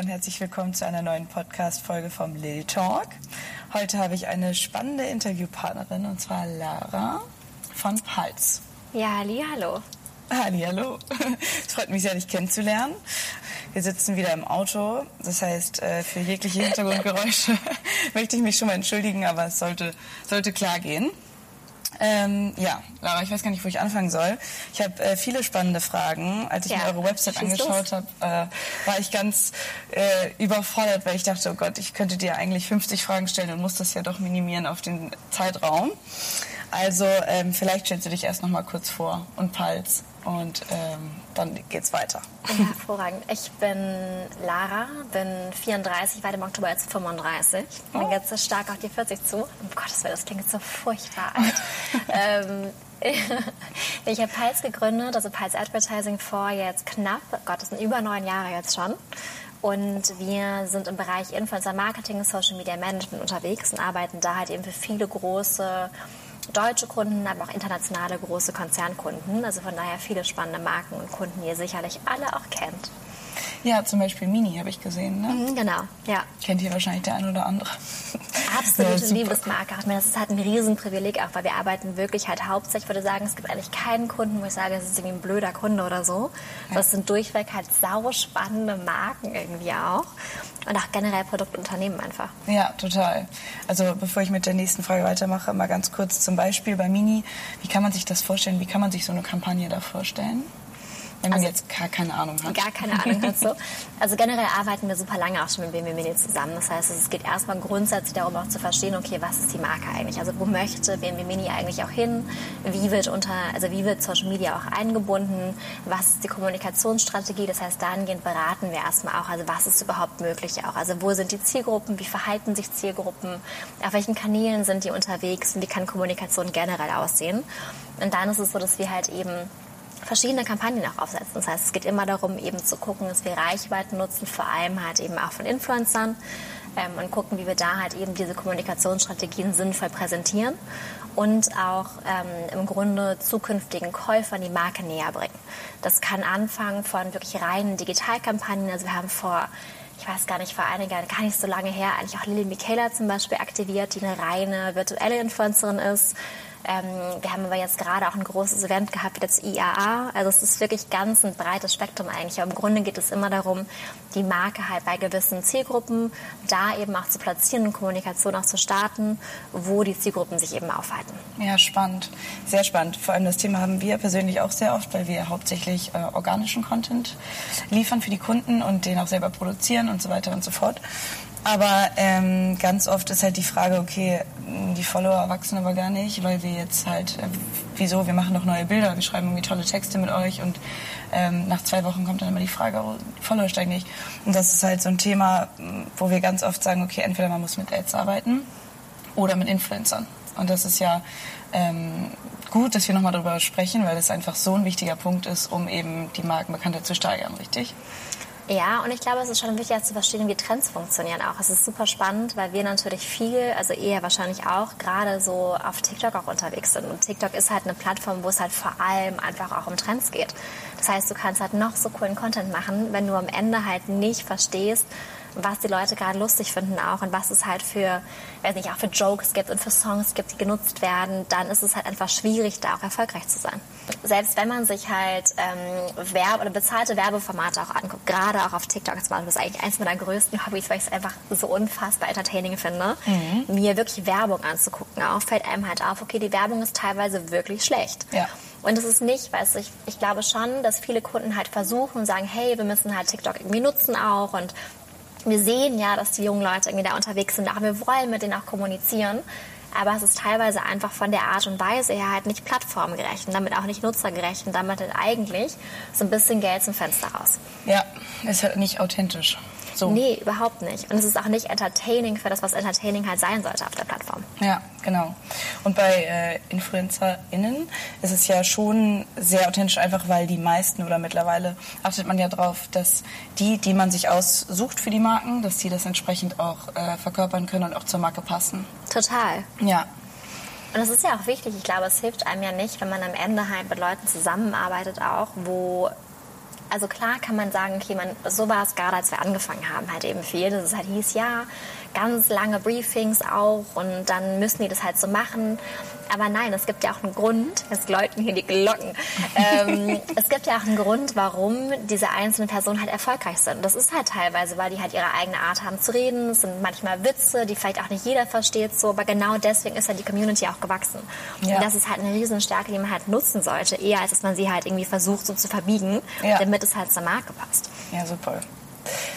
und herzlich willkommen zu einer neuen Podcast-Folge vom Lily Talk. Heute habe ich eine spannende Interviewpartnerin und zwar Lara von Pals. Ja, halli, hallo. Halli, hallo. Es freut mich sehr, dich kennenzulernen. Wir sitzen wieder im Auto. Das heißt, äh, für jegliche Hintergrundgeräusche möchte ich mich schon mal entschuldigen, aber es sollte, sollte klar gehen. Ähm, ja, Laura, ich weiß gar nicht, wo ich anfangen soll. Ich habe äh, viele spannende Fragen. Als ich ja, mir eure Website angeschaut habe, äh, war ich ganz äh, überfordert, weil ich dachte, oh Gott, ich könnte dir eigentlich 50 Fragen stellen und muss das ja doch minimieren auf den Zeitraum. Also ähm, vielleicht stellst du dich erst noch mal kurz vor und Pals und ähm, dann geht's weiter. Ja, hervorragend. Ich bin Lara, bin 34, werde im Oktober jetzt 35. Ich bin oh. jetzt stark auf die 40 zu. Um Gottes Willen, das klingt jetzt so furchtbar alt. ähm, ich habe Pals gegründet, also Pals Advertising vor jetzt knapp, oh Gott, das sind über neun Jahre jetzt schon. Und wir sind im Bereich Influencer Marketing, Social Media Management unterwegs und arbeiten da halt eben für viele große deutsche Kunden, aber auch internationale große Konzernkunden. Also von daher viele spannende Marken und Kunden, die ihr sicherlich alle auch kennt. Ja, zum Beispiel Mini habe ich gesehen. Ne? Mhm, genau, ja. Kennt ihr wahrscheinlich der ein oder andere. Absolute ja, Liebesmarke. Ich meine, das ist halt ein Riesenprivileg auch, weil wir arbeiten wirklich halt hauptsächlich, ich würde sagen, es gibt eigentlich keinen Kunden, wo ich sage, es ist irgendwie ein blöder Kunde oder so. Ja. Das sind durchweg halt sau spannende Marken irgendwie auch. Und auch generell Produktunternehmen einfach. Ja, total. Also bevor ich mit der nächsten Frage weitermache, mal ganz kurz zum Beispiel bei Mini. Wie kann man sich das vorstellen? Wie kann man sich so eine Kampagne da vorstellen? Wenn man also, jetzt gar keine Ahnung hat. Gar keine Ahnung hat so. Also generell arbeiten wir super lange auch schon mit BMW Mini zusammen. Das heißt, es geht erstmal grundsätzlich darum auch zu verstehen, okay, was ist die Marke eigentlich? Also wo möchte BMW Mini eigentlich auch hin? Wie wird unter, also wie wird Social Media auch eingebunden? Was ist die Kommunikationsstrategie? Das heißt, dahingehend beraten wir erstmal auch, also was ist überhaupt möglich auch? Also wo sind die Zielgruppen? Wie verhalten sich Zielgruppen? Auf welchen Kanälen sind die unterwegs? Und wie kann Kommunikation generell aussehen? Und dann ist es so, dass wir halt eben verschiedene Kampagnen auch aufsetzen. Das heißt, es geht immer darum, eben zu gucken, dass wir Reichweiten nutzen, vor allem halt eben auch von Influencern ähm, und gucken, wie wir da halt eben diese Kommunikationsstrategien sinnvoll präsentieren und auch ähm, im Grunde zukünftigen Käufern die Marke näher bringen. Das kann anfangen von wirklich reinen Digitalkampagnen. Also wir haben vor ich weiß gar nicht, vor einiger, gar nicht so lange her, eigentlich auch Lily Michaela zum Beispiel aktiviert, die eine reine virtuelle Influencerin ist, ähm, wir haben aber jetzt gerade auch ein großes Event gehabt das IAA. Also es ist wirklich ganz ein breites Spektrum eigentlich. Aber im Grunde geht es immer darum, die Marke halt bei gewissen Zielgruppen da eben auch zu platzieren und Kommunikation auch zu starten, wo die Zielgruppen sich eben aufhalten. Ja, spannend. Sehr spannend. Vor allem das Thema haben wir persönlich auch sehr oft, weil wir hauptsächlich äh, organischen Content liefern für die Kunden und den auch selber produzieren und so weiter und so fort. Aber ähm, ganz oft ist halt die Frage, okay, die Follower wachsen aber gar nicht, weil wir jetzt halt, äh, wieso, wir machen doch neue Bilder, wir schreiben irgendwie tolle Texte mit euch und ähm, nach zwei Wochen kommt dann immer die Frage, oh, die Follower steigen nicht. Und das ist halt so ein Thema, wo wir ganz oft sagen, okay, entweder man muss mit Ads arbeiten oder mit Influencern. Und das ist ja ähm, gut, dass wir nochmal darüber sprechen, weil das einfach so ein wichtiger Punkt ist, um eben die Markenbekanntheit zu steigern, richtig? Ja, und ich glaube, es ist schon wichtig zu verstehen, wie Trends funktionieren auch. Es ist super spannend, weil wir natürlich viel, also eher wahrscheinlich auch, gerade so auf TikTok auch unterwegs sind. Und TikTok ist halt eine Plattform, wo es halt vor allem einfach auch um Trends geht. Das heißt, du kannst halt noch so coolen Content machen, wenn du am Ende halt nicht verstehst, was die Leute gerade lustig finden auch und was es halt für, weiß nicht, auch für Jokes gibt und für Songs gibt, die genutzt werden, dann ist es halt einfach schwierig, da auch erfolgreich zu sein. Selbst wenn man sich halt ähm, Werbe oder bezahlte Werbeformate auch anguckt, gerade auch auf TikTok, das ist eigentlich eins meiner größten Hobbys, weil ich es einfach so unfassbar entertaining finde, mhm. mir wirklich Werbung anzugucken. Auch fällt einem halt auf, okay, die Werbung ist teilweise wirklich schlecht. Ja. Und es ist nicht, weißt du, ich, ich glaube schon, dass viele Kunden halt versuchen und sagen, hey, wir müssen halt TikTok irgendwie nutzen auch und wir sehen ja, dass die jungen Leute irgendwie da unterwegs sind, aber wir wollen mit denen auch kommunizieren. Aber es ist teilweise einfach von der Art und Weise her halt nicht plattformgerecht und damit auch nicht nutzergerecht und damit halt eigentlich so ein bisschen Geld zum Fenster raus. Ja, ist halt nicht authentisch. So. Nee, überhaupt nicht. Und es ist auch nicht entertaining für das, was entertaining halt sein sollte auf der Plattform. Ja, genau. Und bei äh, InfluencerInnen ist es ja schon sehr authentisch, einfach weil die meisten oder mittlerweile achtet man ja darauf, dass die, die man sich aussucht für die Marken, dass die das entsprechend auch äh, verkörpern können und auch zur Marke passen. Total. Ja. Und das ist ja auch wichtig. Ich glaube, es hilft einem ja nicht, wenn man am Ende halt mit Leuten zusammenarbeitet auch, wo Also klar kann man sagen, okay, man, so war es gerade, als wir angefangen haben, halt eben viel, dass es halt hieß, ja, ganz lange Briefings auch und dann müssen die das halt so machen. Aber nein, es gibt ja auch einen Grund, es läuten hier die Glocken, ähm, es gibt ja auch einen Grund, warum diese einzelnen Personen halt erfolgreich sind. Das ist halt teilweise, weil die halt ihre eigene Art haben zu reden, es sind manchmal Witze, die vielleicht auch nicht jeder versteht, so, aber genau deswegen ist ja die Community auch gewachsen. Ja. Und das ist halt eine Riesenstärke, die man halt nutzen sollte, eher als dass man sie halt irgendwie versucht so zu verbiegen, ja. damit es halt zur Marke passt. Ja, super.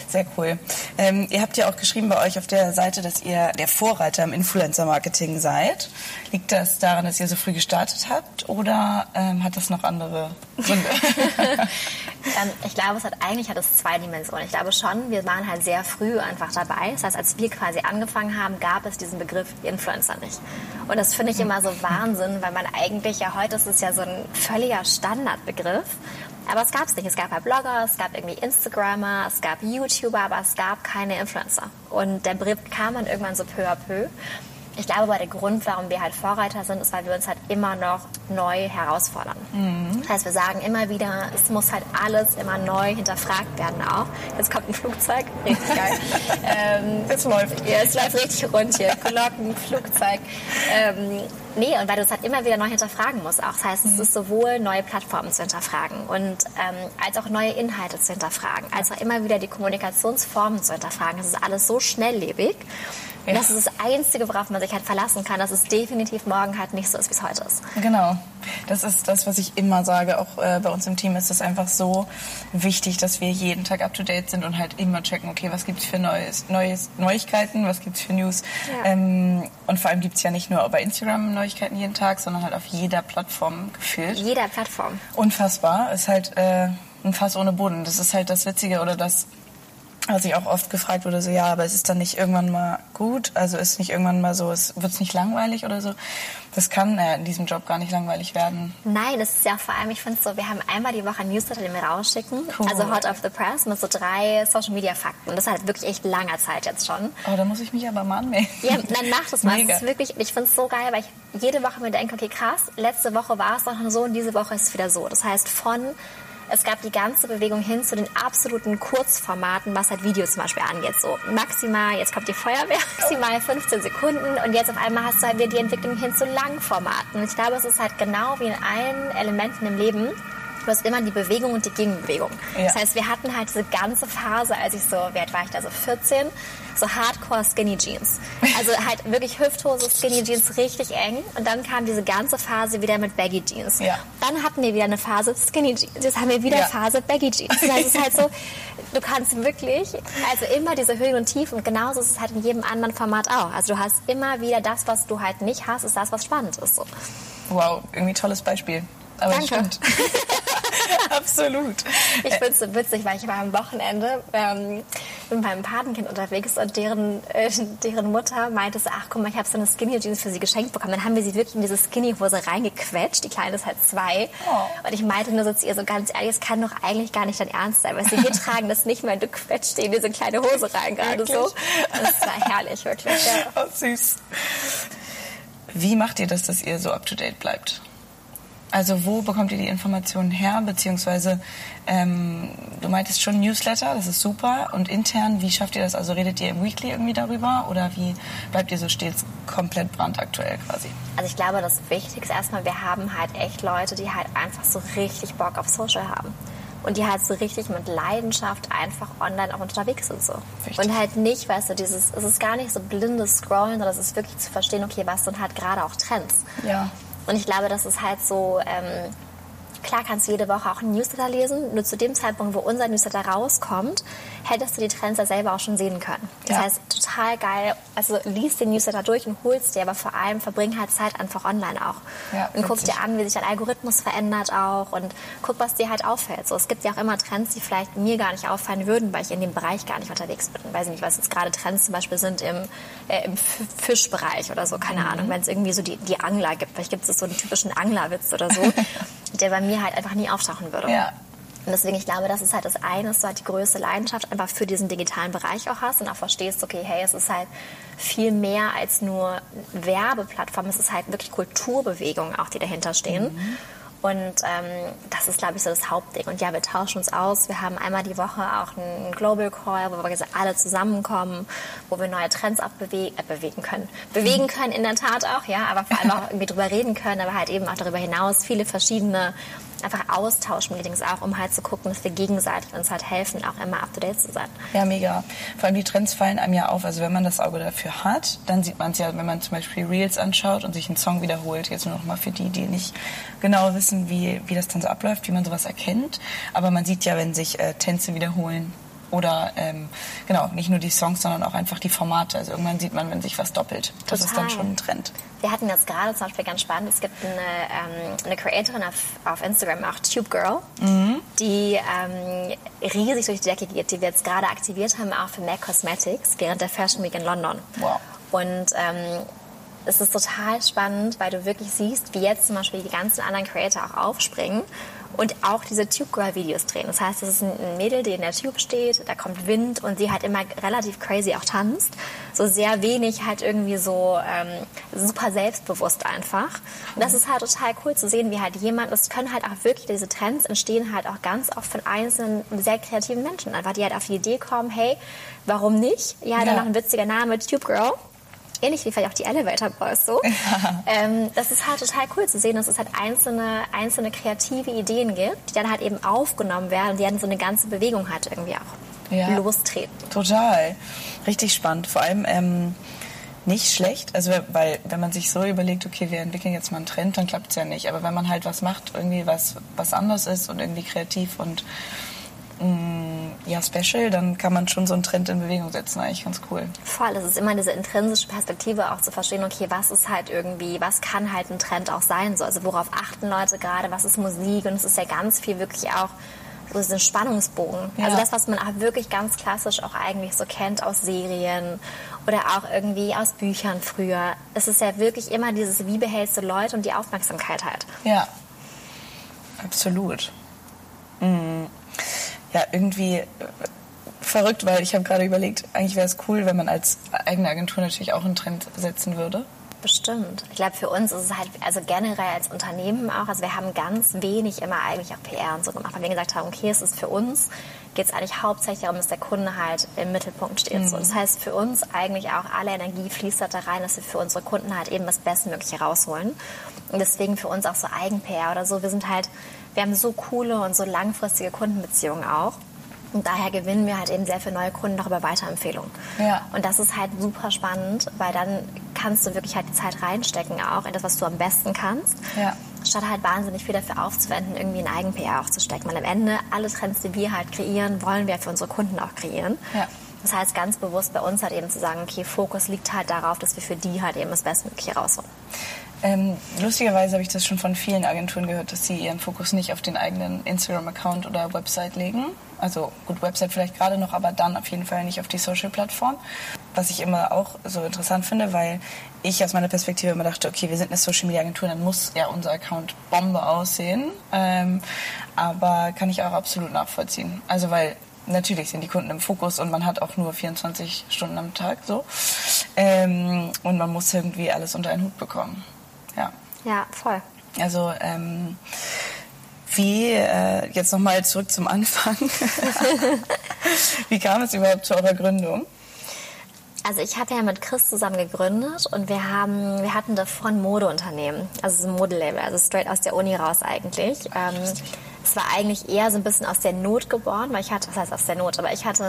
Sehr cool. Ähm, ihr habt ja auch geschrieben bei euch auf der Seite, dass ihr der Vorreiter im Influencer-Marketing seid. Liegt das daran, dass ihr so früh gestartet habt oder ähm, hat das noch andere Gründe? ähm, ich glaube, es hat eigentlich hat es zwei Dimensionen. Ich glaube schon, wir waren halt sehr früh einfach dabei. Das heißt, als wir quasi angefangen haben, gab es diesen Begriff Influencer nicht. Und das finde ich immer so Wahnsinn, weil man eigentlich ja heute ist es ja so ein völliger Standardbegriff. Aber es gab es nicht. Es gab halt Blogger, es gab irgendwie Instagrammer, es gab YouTuber, aber es gab keine Influencer. Und der Begriff kam dann irgendwann so peu à peu. Ich glaube aber der Grund, warum wir halt Vorreiter sind, ist, weil wir uns halt immer noch neu herausfordern. Mhm. Das heißt, wir sagen immer wieder, es muss halt alles immer neu hinterfragt werden auch. Jetzt kommt ein Flugzeug, richtig geil. ähm, es läuft. Ja, es läuft richtig rund hier. Glocken, Flugzeug. Ähm, Nee, und weil du es halt immer wieder neu hinterfragen musst auch. Das heißt, es ist sowohl neue Plattformen zu hinterfragen und ähm, als auch neue Inhalte zu hinterfragen, als auch immer wieder die Kommunikationsformen zu hinterfragen. Das ist alles so schnelllebig. Ja. Das ist das Einzige, worauf man sich halt verlassen kann, dass es definitiv morgen halt nicht so ist, wie es heute ist. Genau. Das ist das, was ich immer sage. Auch äh, bei uns im Team ist es einfach so wichtig, dass wir jeden Tag up to date sind und halt immer checken, okay, was gibt es für Neues, Neues, Neuigkeiten, was gibt es für News. Ja. Ähm, und vor allem gibt es ja nicht nur bei Instagram Neuigkeiten jeden Tag, sondern halt auf jeder Plattform gefühlt. Jeder Plattform. Unfassbar. Ist halt äh, ein Fass ohne Boden. Das ist halt das Witzige oder das was ich auch oft gefragt wurde, so ja, aber es ist dann nicht irgendwann mal gut, also ist nicht irgendwann mal so, es wird nicht langweilig oder so. Das kann äh, in diesem Job gar nicht langweilig werden. Nein, das ist ja vor allem, ich finde so, wir haben einmal die Woche ein Newsletter, den wir rausschicken, cool. also Hot of the Press mit so drei Social Media Fakten. Das ist halt wirklich echt langer Zeit jetzt schon. Oh, da muss ich mich aber mal anmelden. Ja, dann mach das mal. Das ist wirklich, ich finde es so geil, weil ich jede Woche mir denke, okay, krass, letzte Woche war es noch so und diese Woche ist es wieder so. Das heißt, von es gab die ganze Bewegung hin zu den absoluten Kurzformaten, was halt Videos zum Beispiel angeht. So maximal, jetzt kommt die Feuerwehr, maximal 15 Sekunden und jetzt auf einmal hast du halt wieder die Entwicklung hin zu Langformaten. Und ich glaube, es ist halt genau wie in allen Elementen im Leben Du hast immer die Bewegung und die Gegenbewegung. Ja. Das heißt, wir hatten halt diese ganze Phase, als ich so, wie alt war ich da, so 14, so Hardcore Skinny Jeans. Also halt wirklich Hüfthose, Skinny Jeans, richtig eng. Und dann kam diese ganze Phase wieder mit Baggy Jeans. Ja. Dann hatten wir wieder eine Phase Skinny Jeans. Jetzt haben wir wieder ja. Phase Baggy Jeans. Das heißt, es ist halt so, du kannst wirklich, also immer diese Höhen und Tiefen. Und genauso ist es halt in jedem anderen Format auch. Also du hast immer wieder das, was du halt nicht hast, ist das, was spannend ist. So. Wow, irgendwie tolles Beispiel. Aber Danke. stimmt. Absolut. Ich finde es so witzig, weil ich war am Wochenende ähm, mit meinem Patenkind unterwegs und deren, äh, deren Mutter meinte so, ach guck mal, ich habe so eine Skinny Jeans für sie geschenkt bekommen. Dann haben wir sie wirklich in diese Skinny Hose reingequetscht. Die Kleine ist halt zwei. Oh. Und ich meinte nur so zu ihr so ganz ehrlich, es kann doch eigentlich gar nicht dein Ernst sein, weil sie hier tragen das nicht mehr. Du quetscht in diese kleine Hose rein gerade so. Das war herrlich, wirklich. Ja. Oh, süß. Wie macht ihr das, dass ihr so up to date bleibt? Also wo bekommt ihr die Informationen her? Beziehungsweise ähm, du meintest schon Newsletter, das ist super. Und intern, wie schafft ihr das? Also redet ihr im Weekly irgendwie darüber oder wie bleibt ihr so stets komplett brandaktuell quasi? Also ich glaube, das Wichtigste ist erstmal, wir haben halt echt Leute, die halt einfach so richtig Bock auf Social haben und die halt so richtig mit Leidenschaft einfach online auch unterwegs sind so. Richtig. Und halt nicht, weißt du, dieses, es ist gar nicht so blindes Scrollen, sondern es ist wirklich zu verstehen, okay, was sind halt gerade auch Trends. Ja. Und ich glaube, das ist halt so, ähm, Klar kannst du jede Woche auch ein Newsletter lesen, nur zu dem Zeitpunkt, wo unser Newsletter rauskommt, hättest du die Trends ja selber auch schon sehen können. Das ja. heißt, total geil, also liest den Newsletter durch und holst dir, aber vor allem verbring halt Zeit einfach online auch. Ja, und guck dir an, wie sich dein Algorithmus verändert auch und guck, was dir halt auffällt. So, es gibt ja auch immer Trends, die vielleicht mir gar nicht auffallen würden, weil ich in dem Bereich gar nicht unterwegs bin. Weiß nicht, was jetzt gerade Trends zum Beispiel sind im, äh, im Fischbereich oder so, keine mhm. Ahnung, wenn es irgendwie so die, die Angler gibt. Vielleicht gibt es so einen typischen Anglerwitz oder so, der bei mir mir halt einfach nie auftauchen würde. Ja. Und deswegen, ich glaube, das ist halt das eine, dass du halt die größte Leidenschaft einfach für diesen digitalen Bereich auch hast und auch verstehst, okay, hey, es ist halt viel mehr als nur Werbeplattform, es ist halt wirklich Kulturbewegungen auch, die dahinter stehen. Mhm. Und ähm, das ist, glaube ich, so das Hauptding. Und ja, wir tauschen uns aus. Wir haben einmal die Woche auch einen Global Call, wo wir alle zusammenkommen, wo wir neue Trends auch bewegen, äh, bewegen können. Bewegen können in der Tat auch, ja, aber vor allem auch irgendwie drüber reden können, aber halt eben auch darüber hinaus viele verschiedene einfach Austauschmeetings auch, um halt zu gucken, dass wir gegenseitig uns halt helfen, auch immer up to date zu sein. Ja, mega. Vor allem die Trends fallen einem ja auf. Also wenn man das Auge dafür hat, dann sieht man es ja, wenn man zum Beispiel Reels anschaut und sich einen Song wiederholt. Jetzt nur noch mal für die, die nicht genau wissen, wie, wie das dann so abläuft, wie man sowas erkennt. Aber man sieht ja, wenn sich äh, Tänze wiederholen, oder ähm, genau, nicht nur die Songs, sondern auch einfach die Formate. Also irgendwann sieht man, wenn sich was doppelt. Das Total. ist dann schon ein Trend. Wir hatten jetzt gerade zum Beispiel ganz spannend, es gibt eine, ähm, eine Creatorin auf, auf Instagram, auch Tube Girl, mhm. die ähm, riesig durch die Decke geht, die wir jetzt gerade aktiviert haben, auch für MAC Cosmetics während der Fashion Week in London. Wow. Und ähm, es ist total spannend, weil du wirklich siehst, wie jetzt zum Beispiel die ganzen anderen Creator auch aufspringen und auch diese Tube Girl Videos drehen. Das heißt, es ist ein Mädel, die in der Tube steht, da kommt Wind und sie halt immer relativ crazy auch tanzt. So sehr wenig halt irgendwie so ähm, super selbstbewusst einfach. Und das ist halt total cool zu sehen, wie halt jemand, es können halt auch wirklich diese Trends entstehen halt auch ganz oft von einzelnen sehr kreativen Menschen. Einfach die halt auf die Idee kommen, hey, warum nicht? Ja, ja. dann noch ein witziger Name, Tube Girl ähnlich wie vielleicht auch die Elevator Boys so. Ja. Ähm, das ist halt total cool zu sehen, dass es halt einzelne, einzelne kreative Ideen gibt, die dann halt eben aufgenommen werden und die dann so eine ganze Bewegung halt irgendwie auch ja. lostreten. Total. Richtig spannend. Vor allem ähm, nicht schlecht. Also weil wenn man sich so überlegt, okay, wir entwickeln jetzt mal einen Trend, dann klappt es ja nicht. Aber wenn man halt was macht, irgendwie was, was anders ist und irgendwie kreativ und ja, special, dann kann man schon so einen Trend in Bewegung setzen. Eigentlich ganz cool. Voll, es ist immer diese intrinsische Perspektive auch zu verstehen, okay, was ist halt irgendwie, was kann halt ein Trend auch sein? So, also worauf achten Leute gerade, was ist Musik? Und es ist ja ganz viel wirklich auch so diesen Spannungsbogen. Ja. Also das, was man auch wirklich ganz klassisch auch eigentlich so kennt aus Serien oder auch irgendwie aus Büchern früher. Es ist ja wirklich immer dieses, wie behältst du Leute und die Aufmerksamkeit halt. Ja, absolut. Mhm ja irgendwie äh, verrückt, weil ich habe gerade überlegt, eigentlich wäre es cool, wenn man als eigene Agentur natürlich auch einen Trend setzen würde. Bestimmt. Ich glaube, für uns ist es halt, also generell als Unternehmen auch, also wir haben ganz wenig immer eigentlich auch PR und so gemacht, weil wir gesagt haben, okay, es ist für uns, geht es eigentlich hauptsächlich darum, dass der Kunde halt im Mittelpunkt steht. Mhm. So, das heißt, für uns eigentlich auch alle Energie fließt da rein, dass wir für unsere Kunden halt eben das Bestmögliche rausholen. Und deswegen für uns auch so Eigen-PR oder so. Wir sind halt, wir haben so coole und so langfristige Kundenbeziehungen auch. Und daher gewinnen wir halt eben sehr viele neue Kunden noch über Weiterempfehlungen. Ja. Und das ist halt super spannend, weil dann kannst du wirklich halt die Zeit reinstecken auch in das, was du am besten kannst. Ja. Statt halt wahnsinnig viel dafür aufzuwenden, irgendwie in Eigen-PR aufzustecken. Weil am Ende alle Trends, die wir halt kreieren, wollen wir für unsere Kunden auch kreieren. Ja. Das heißt, ganz bewusst bei uns halt eben zu sagen, okay, Fokus liegt halt darauf, dass wir für die halt eben das Bestmögliche rausholen. Ähm, lustigerweise habe ich das schon von vielen Agenturen gehört, dass sie ihren Fokus nicht auf den eigenen Instagram-Account oder Website legen. Also gut, Website vielleicht gerade noch, aber dann auf jeden Fall nicht auf die Social-Plattform. Was ich immer auch so interessant finde, weil ich aus meiner Perspektive immer dachte, okay, wir sind eine Social-Media-Agentur, dann muss ja unser Account Bombe aussehen. Ähm, aber kann ich auch absolut nachvollziehen. Also weil natürlich sind die Kunden im Fokus und man hat auch nur 24 Stunden am Tag so. Ähm, und man muss irgendwie alles unter einen Hut bekommen. Ja. Ja, voll. Also ähm, wie, äh, jetzt nochmal zurück zum Anfang. wie kam es überhaupt zu eurer Gründung? Also ich habe ja mit Chris zusammen gegründet und wir haben, wir hatten davor ein Modeunternehmen, also ein Modelabel, also straight aus der Uni raus eigentlich. Ähm, es war eigentlich eher so ein bisschen aus der Not geboren, weil ich hatte, was heißt aus der Not, aber ich hatte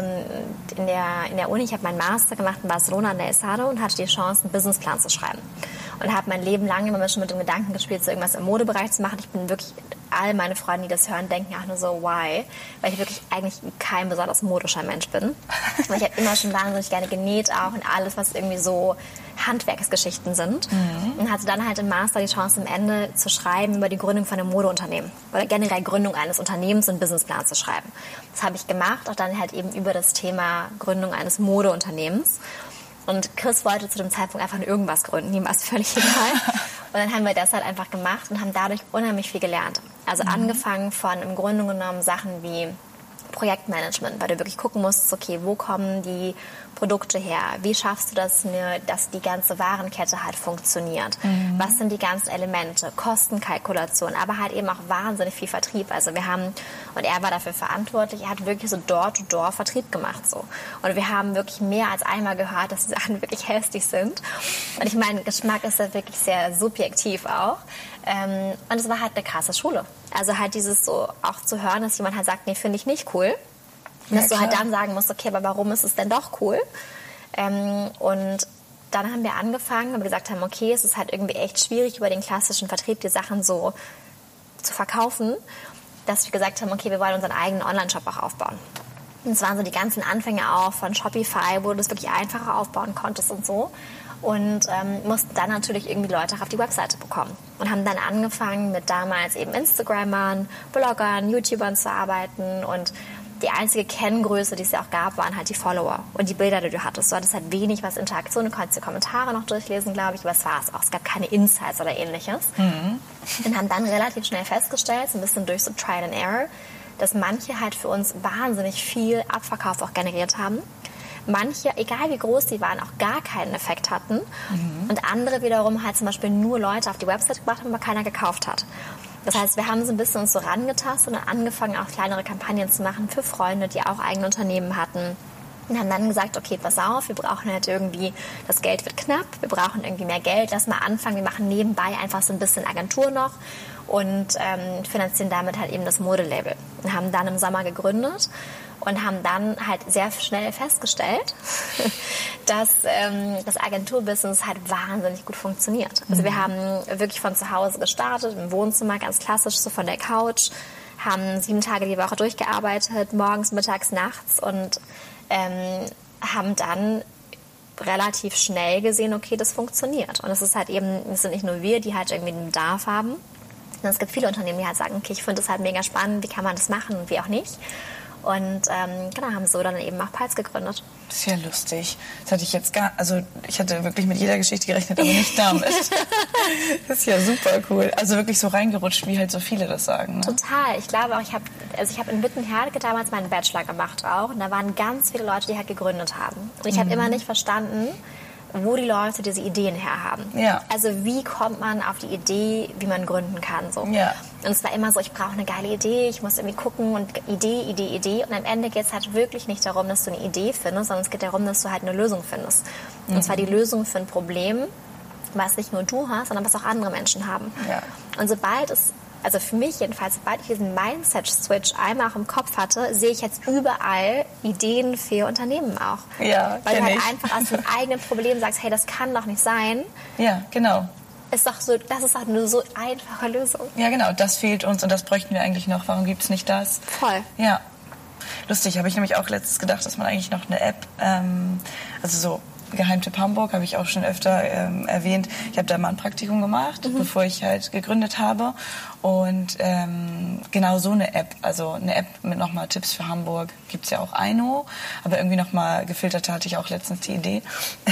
in der, in der Uni, ich habe meinen Master gemacht in Barcelona an der ESADO und hatte die Chance, einen Businessplan zu schreiben. Und habe mein Leben lang immer schon mit dem Gedanken gespielt, so irgendwas im Modebereich zu machen. Ich bin wirklich, all meine Freunde, die das hören, denken auch nur so, why? Weil ich wirklich eigentlich kein besonders modischer Mensch bin. Weil ich habe immer schon wahnsinnig gerne genäht auch und alles, was irgendwie so Handwerksgeschichten sind. Mhm. Und hatte dann halt im Master die Chance, am Ende zu schreiben über die Gründung von einem Modeunternehmen. Oder generell Gründung eines Unternehmens und Businessplan zu schreiben. Das habe ich gemacht, auch dann halt eben über das Thema Gründung eines Modeunternehmens. Und Chris wollte zu dem Zeitpunkt einfach nur irgendwas gründen, ihm war es völlig egal. und dann haben wir das halt einfach gemacht und haben dadurch unheimlich viel gelernt. Also mhm. angefangen von im Grunde genommen Sachen wie Projektmanagement, weil du wirklich gucken musst, okay, wo kommen die Produkte her? Wie schaffst du das, dass die ganze Warenkette halt funktioniert? Mhm. Was sind die ganzen Elemente? Kostenkalkulation, aber halt eben auch wahnsinnig viel Vertrieb. Also wir haben, und er war dafür verantwortlich, er hat wirklich so Door-to-Door-Vertrieb gemacht so. Und wir haben wirklich mehr als einmal gehört, dass die Sachen wirklich hässlich sind. Und ich meine, Geschmack ist ja wirklich sehr subjektiv auch. Ähm, und es war halt eine krasse Schule. Also halt dieses so auch zu hören, dass jemand halt sagt, nee, finde ich nicht cool. Und dass ja, du halt dann sagen musst, okay, aber warum ist es denn doch cool? Ähm, und dann haben wir angefangen, weil wir gesagt haben, okay, es ist halt irgendwie echt schwierig, über den klassischen Vertrieb die Sachen so zu verkaufen, dass wir gesagt haben, okay, wir wollen unseren eigenen Online-Shop auch aufbauen. Und es waren so die ganzen Anfänge auch von Shopify, wo du es wirklich einfacher aufbauen konntest und so. Und ähm, mussten dann natürlich irgendwie Leute auf die Webseite bekommen. Und haben dann angefangen mit damals eben Instagrammern, Bloggern, YouTubern zu arbeiten und die einzige Kenngröße, die es ja auch gab, waren halt die Follower und die Bilder, die du hattest. Du hattest halt wenig was Interaktion, du konntest die Kommentare noch durchlesen, glaube ich, aber es war es auch. Es gab keine Insights oder ähnliches. Mhm. Und haben dann relativ schnell festgestellt, so ein bisschen durch so Trial and Error, dass manche halt für uns wahnsinnig viel Abverkauf auch generiert haben. Manche, egal wie groß die waren, auch gar keinen Effekt hatten. Mhm. Und andere wiederum halt zum Beispiel nur Leute auf die Website gebracht haben, aber keiner gekauft hat. Das heißt, wir haben so ein bisschen uns so rangetastet und angefangen, auch kleinere Kampagnen zu machen für Freunde, die auch eigene Unternehmen hatten. Und haben dann gesagt, okay, pass auf, wir brauchen halt irgendwie, das Geld wird knapp, wir brauchen irgendwie mehr Geld, lass mal anfangen, wir machen nebenbei einfach so ein bisschen Agentur noch und ähm, finanzieren damit halt eben das Modelabel. Und haben dann im Sommer gegründet und haben dann halt sehr schnell festgestellt, dass ähm, das Agenturbusiness halt wahnsinnig gut funktioniert. Also wir mhm. haben wirklich von zu Hause gestartet, im Wohnzimmer ganz klassisch, so von der Couch, haben sieben Tage die Woche durchgearbeitet, morgens, mittags, nachts und ähm, haben dann relativ schnell gesehen, okay, das funktioniert. Und es ist halt eben, es sind nicht nur wir, die halt irgendwie einen Bedarf haben, sondern es gibt viele Unternehmen, die halt sagen, okay, ich finde das halt mega spannend, wie kann man das machen und wie auch nicht. Und ähm, genau, haben so dann eben auch Pals gegründet. Ist ja lustig. Das hatte ich jetzt gar, also ich hatte wirklich mit jeder Geschichte gerechnet, aber nicht damit. das ist ja super cool. Also wirklich so reingerutscht, wie halt so viele das sagen. Ne? Total. Ich glaube auch, ich habe, also ich habe in Wittenherde damals meinen Bachelor gemacht auch und da waren ganz viele Leute, die halt gegründet haben. Und ich mhm. habe immer nicht verstanden, wo die Leute diese Ideen herhaben. Ja. Also wie kommt man auf die Idee, wie man gründen kann. So. Ja. Und es war immer so, ich brauche eine geile Idee, ich muss irgendwie gucken und Idee, Idee, Idee. Und am Ende geht es halt wirklich nicht darum, dass du eine Idee findest, sondern es geht darum, dass du halt eine Lösung findest. Mhm. Und zwar die Lösung für ein Problem, was nicht nur du hast, sondern was auch andere Menschen haben. Ja. Und sobald es also für mich jedenfalls, sobald ich diesen Mindset-Switch einmal auch im Kopf hatte, sehe ich jetzt überall Ideen für Unternehmen auch. Ja, Weil du halt ich. einfach aus dem eigenen Problem sagst, hey, das kann doch nicht sein. Ja, genau. Ist doch so, das ist doch eine so einfache Lösung. Ja, genau, das fehlt uns und das bräuchten wir eigentlich noch. Warum gibt es nicht das? Voll. Ja. Lustig, habe ich nämlich auch letztens gedacht, dass man eigentlich noch eine App, ähm, also so Geheimtipp Hamburg habe ich auch schon öfter ähm, erwähnt. Ich habe da mal ein Praktikum gemacht, mhm. bevor ich halt gegründet habe. Und ähm, genau so eine App, also eine App mit nochmal Tipps für Hamburg, gibt es ja auch Eino. Aber irgendwie nochmal gefiltert hatte ich auch letztens die Idee.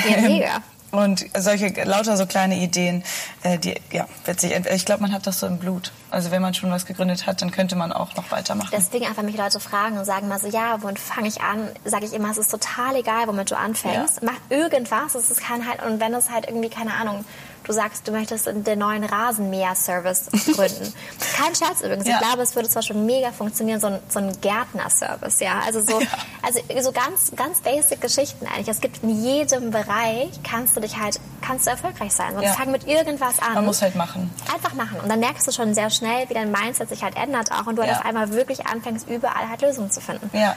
Ja, mega. Und solche, lauter so kleine Ideen, äh, die, ja, witzig. Ich glaube, man hat das so im Blut. Also wenn man schon was gegründet hat, dann könnte man auch noch weitermachen. Deswegen einfach mich Leute fragen und sagen mal so, ja, womit fange ich an? Sage ich immer, es ist total egal, womit du anfängst. Ja. Mach irgendwas. Es kann halt, und wenn es halt irgendwie, keine Ahnung, du sagst, du möchtest den neuen Rasenmäher-Service gründen. Kein Scherz übrigens. Ja. Ich glaube, es würde zwar schon mega funktionieren, so ein, so ein Gärtner-Service, ja. Also so, ja. also so ganz, ganz basic Geschichten eigentlich. Es gibt in jedem Bereich kannst du dich halt, kannst du erfolgreich sein. Und ja. fang mit irgendwas an. Man muss halt machen. Einfach machen. Und dann merkst du schon sehr schnell, wie dein Mindset sich halt ändert auch und du halt auf einmal wirklich anfängst, überall halt Lösungen zu finden. Ja.